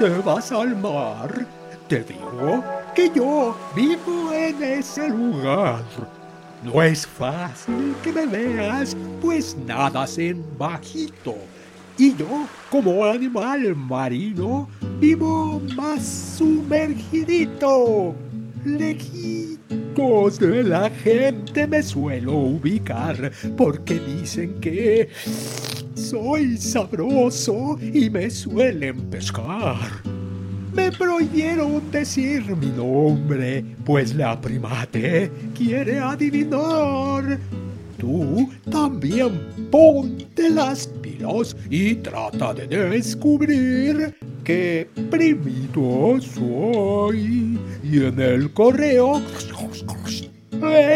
Te vas al mar, te digo que yo vivo en ese lugar. No es fácil que me veas, pues nadas en bajito. Y yo, como animal marino, vivo más sumergidito. Lejitos de la gente me suelo ubicar porque dicen que soy sabroso y me suelen pescar. Me prohibieron decir mi nombre, pues la primate quiere adivinar. Tú también ponte las pilas y trata de descubrir qué primito soy. Y en el correo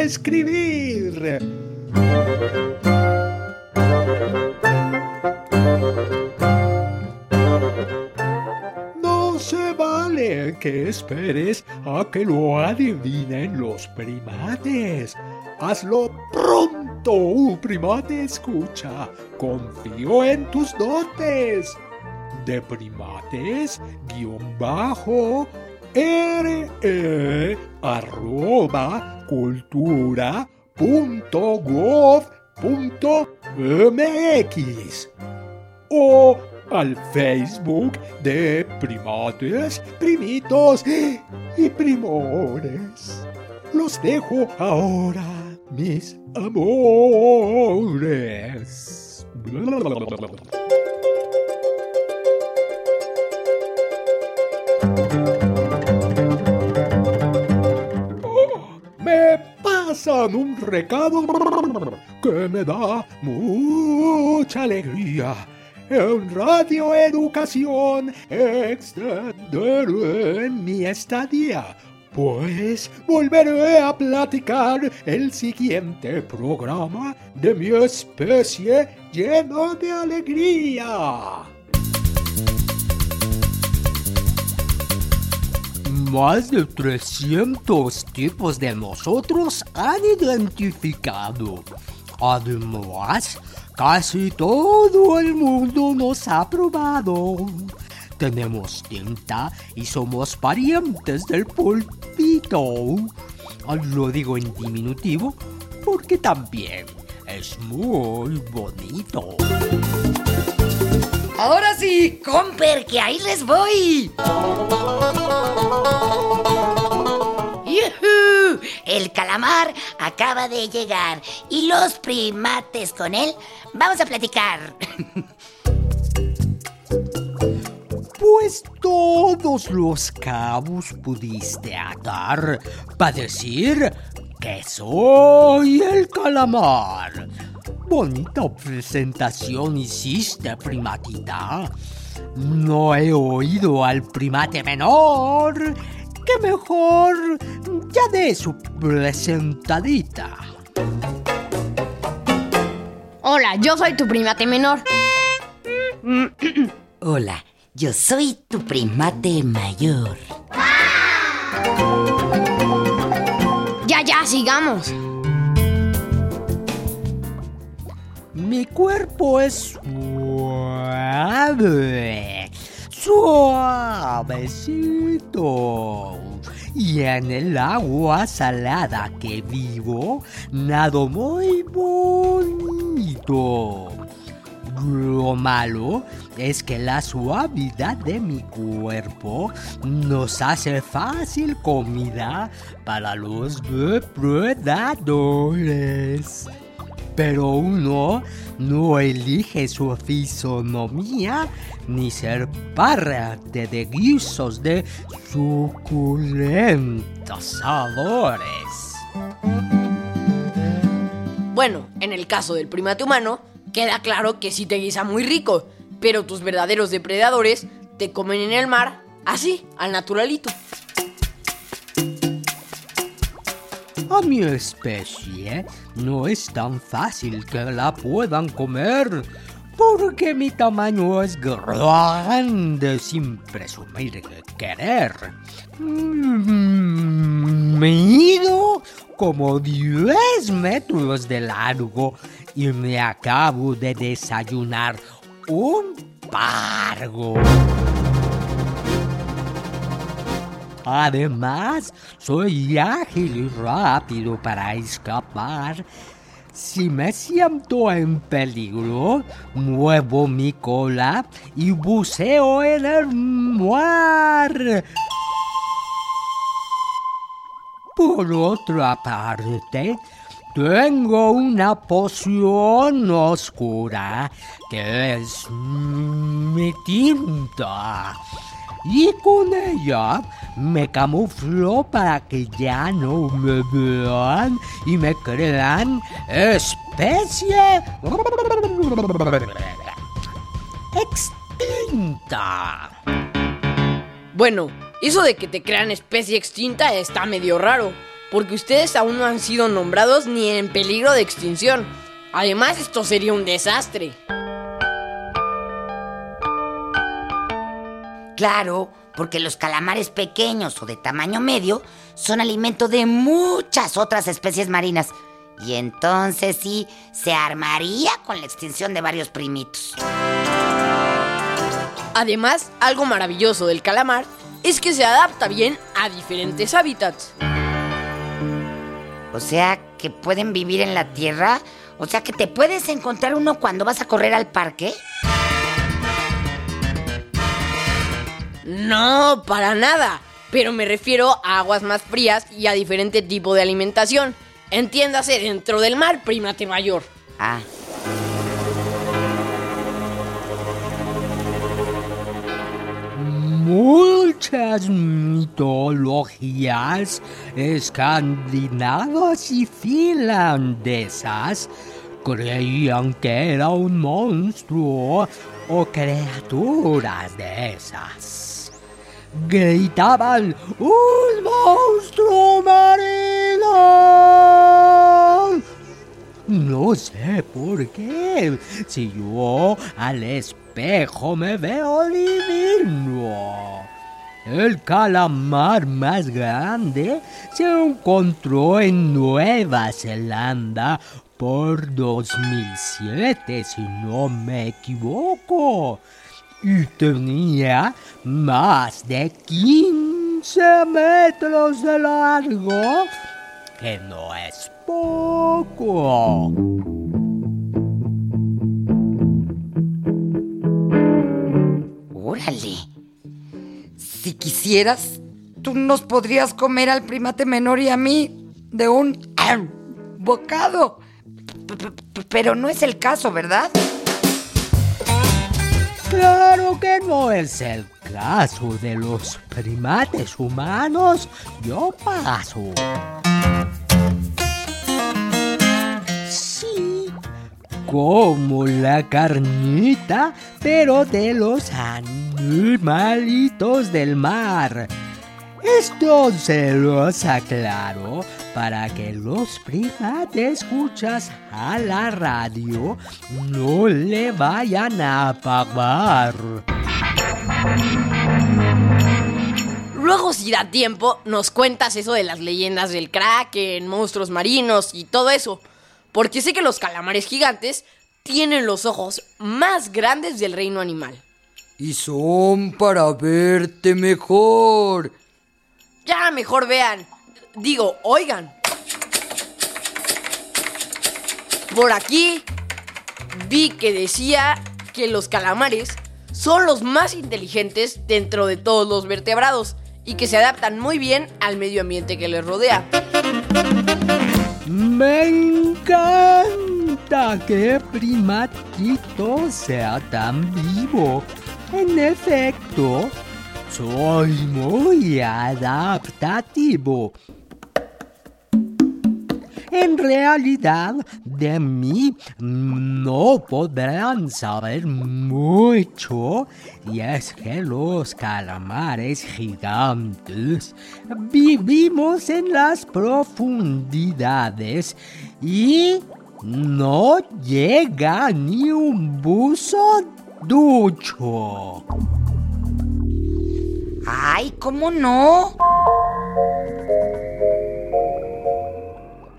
escribir. Que esperes a que lo adivinen los primates. Hazlo pronto, primate escucha. Confío en tus dotes. De primates, guion bajo, r e arroba cultura punto gov punto o al Facebook de primates, primitos y primores. Los dejo ahora, mis amores. Me pasan un recado que me da mucha alegría. En Radio Educación extenderé mi estadía, pues volveré a platicar el siguiente programa de mi especie lleno de alegría. Más de 300 tipos de nosotros han identificado. Además, casi todo el mundo nos ha probado. Tenemos tinta y somos parientes del pulpito. Lo digo en diminutivo porque también es muy bonito. Ahora sí, comper, que ahí les voy. El calamar acaba de llegar y los primates con él vamos a platicar. Pues todos los cabos pudiste atar para decir que soy el calamar. Bonita presentación hiciste, primatita. No he oído al primate menor. Que mejor de su presentadita. Hola, yo soy tu primate menor. Hola, yo soy tu primate mayor. Ya, ya, sigamos. Mi cuerpo es suave, suavecito. Y en el agua salada que vivo, nado muy bonito. Lo malo es que la suavidad de mi cuerpo nos hace fácil comida para los depredadores. Pero uno no elige su fisonomía ni ser parte de guisos de suculentos sabores. Bueno, en el caso del primate humano, queda claro que sí te guisa muy rico, pero tus verdaderos depredadores te comen en el mar, así, al naturalito. A mi especie no es tan fácil que la puedan comer, porque mi tamaño es grande sin presumir que querer. Mm, Mido como 10 metros de largo y me acabo de desayunar un pargo. Además, soy ágil y rápido para escapar. Si me siento en peligro, muevo mi cola y buceo en el mar. Por otra parte, tengo una poción oscura que es mi tinta. Y con ella me camuflo para que ya no me vean y me crean especie extinta. Bueno, eso de que te crean especie extinta está medio raro, porque ustedes aún no han sido nombrados ni en peligro de extinción. Además, esto sería un desastre. Claro, porque los calamares pequeños o de tamaño medio son alimento de muchas otras especies marinas. Y entonces sí, se armaría con la extinción de varios primitos. Además, algo maravilloso del calamar es que se adapta bien a diferentes hábitats. O sea, que pueden vivir en la tierra. O sea, que te puedes encontrar uno cuando vas a correr al parque. No, para nada. Pero me refiero a aguas más frías y a diferente tipo de alimentación. Entiéndase dentro del mar, primate mayor. Ah, Muchas mitologías escandinavas y finlandesas creían que era un monstruo o criaturas de esas. Gritaban ¡Un monstruo marino! No sé por qué. Si yo al espejo me veo divino. El calamar más grande se encontró en Nueva Zelanda por 2007, si no me equivoco. Y tenía más de 15 metros de largo, que no es poco. Órale. Si quisieras, tú nos podrías comer al primate menor y a mí de un bocado. Pero no es el caso, ¿verdad? Que no es el caso de los primates humanos. Yo paso. Sí, como la carnita, pero de los animalitos del mar. Esto se los aclaro para que los primates escuchas a la radio no le vayan a pagar. Luego, si da tiempo, nos cuentas eso de las leyendas del kraken, monstruos marinos y todo eso. Porque sé que los calamares gigantes tienen los ojos más grandes del reino animal. Y son para verte mejor. Ya mejor vean. Digo, oigan. Por aquí vi que decía que los calamares son los más inteligentes dentro de todos los vertebrados y que se adaptan muy bien al medio ambiente que les rodea. Me encanta qué primatito sea tan vivo. En efecto, soy muy adaptativo. En realidad, de mí no podrán saber mucho, y es que los calamares gigantes vivimos en las profundidades y no llega ni un buzo ducho. Ay, ¿cómo no?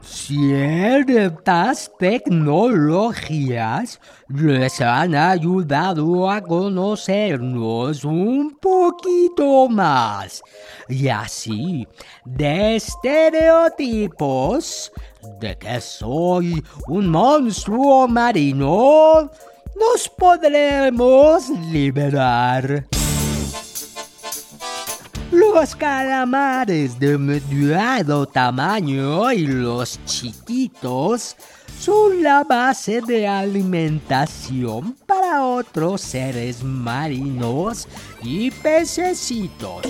Ciertas tecnologías les han ayudado a conocernos un poquito más. Y así, de estereotipos de que soy un monstruo marino, nos podremos liberar. Los calamares de mediano tamaño y los chiquitos son la base de alimentación para otros seres marinos y pececitos.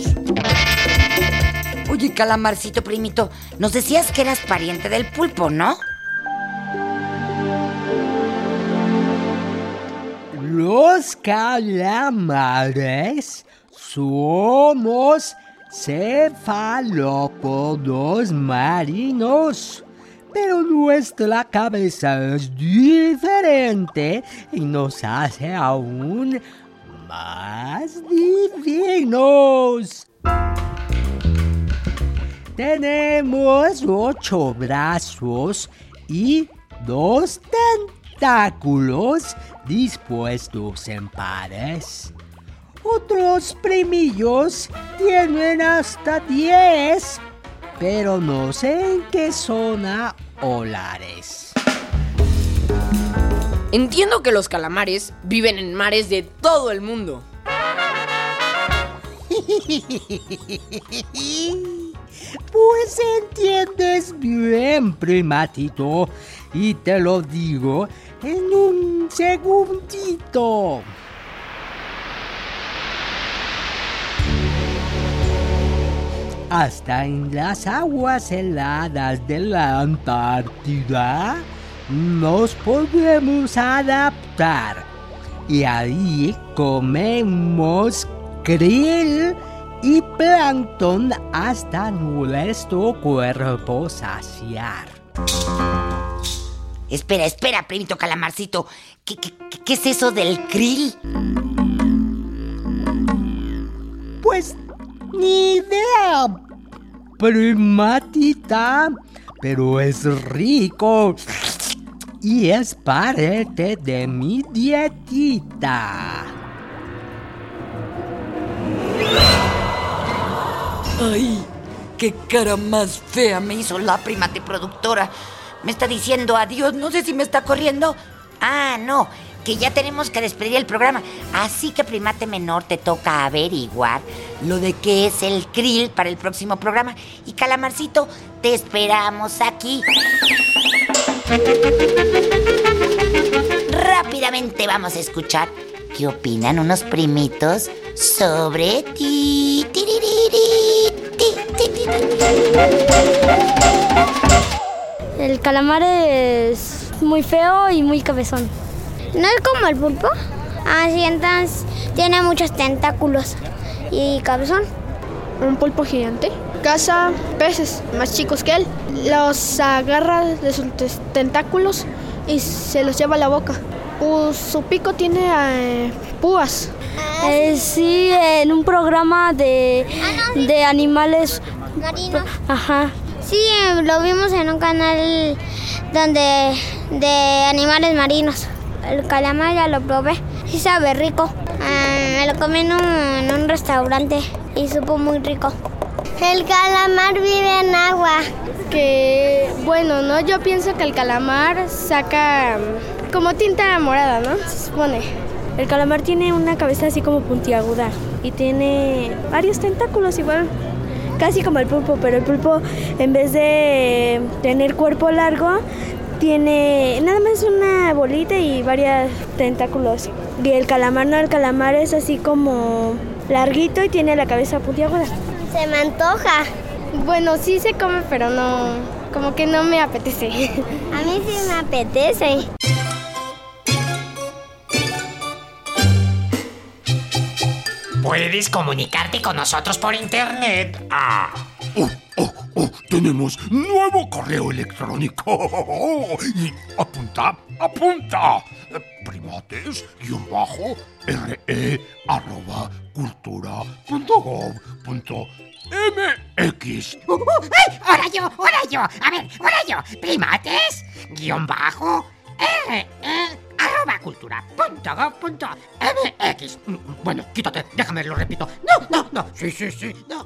Oye, calamarcito primito, nos decías que eras pariente del pulpo, ¿no? Los calamares somos cefalópodos marinos. Pero nuestra cabeza es diferente y nos hace aún más divinos. Tenemos ocho brazos y dos tentáculos dispuestos en pares. Otros primillos tienen hasta 10, pero no sé en qué zona o lares. Entiendo que los calamares viven en mares de todo el mundo. Pues entiendes bien, primatito, y te lo digo en un segundito. Hasta en las aguas heladas de la Antártida nos podemos adaptar. Y ahí comemos krill y plancton hasta nuestro cuerpo saciar. Espera, espera, primito calamarcito. ¿Qué, qué, qué es eso del krill? Pues ni idea, primatita, pero es rico y es parte de mi dietita. Ay, qué cara más fea me hizo la primate productora. Me está diciendo adiós, no sé si me está corriendo. Ah, no, que ya tenemos que despedir el programa. Así que, primate menor, te toca averiguar lo de qué es el krill para el próximo programa. Y calamarcito, te esperamos aquí. Rápidamente vamos a escuchar qué opinan unos primitos sobre ti. El calamar es muy feo y muy cabezón. ¿No es como el pulpo? Así entonces tiene muchos tentáculos y cabezón. Un pulpo gigante caza peces más chicos que él. Los agarra de sus tentáculos y se los lleva a la boca. Pu- su pico tiene eh, púas. Eh, sí, en un programa de, de animales. Marinos. Ajá. Sí, eh, lo vimos en un canal donde de animales marinos. El calamar ya lo probé. Sí sabe rico. Ah, me lo comí en un, en un restaurante y supo muy rico. El calamar vive en agua. Que bueno, ¿no? Yo pienso que el calamar saca mm, como tinta morada, ¿no? Se supone. El calamar tiene una cabeza así como puntiaguda y tiene varios tentáculos igual, casi como el pulpo, pero el pulpo en vez de tener cuerpo largo tiene nada más una bolita y varios tentáculos. Y el calamar no, el calamar es así como larguito y tiene la cabeza puntiaguda. Se me antoja. Bueno, sí se come, pero no, como que no me apetece. A mí sí me apetece. Puedes comunicarte con nosotros por internet. Ah. Oh, tenemos nuevo correo electrónico. Y apunta, apunta. Primates, guion bajo, re, arroba, cultura, punto. ¡Ahora yo! ¡Ahora yo! A ver, ahora yo. Primates, guion bajo, re, arroba cultura, punto gov, punto MX. Bueno, quítate, déjame, lo repito. No, no, no. Sí, sí, sí, no.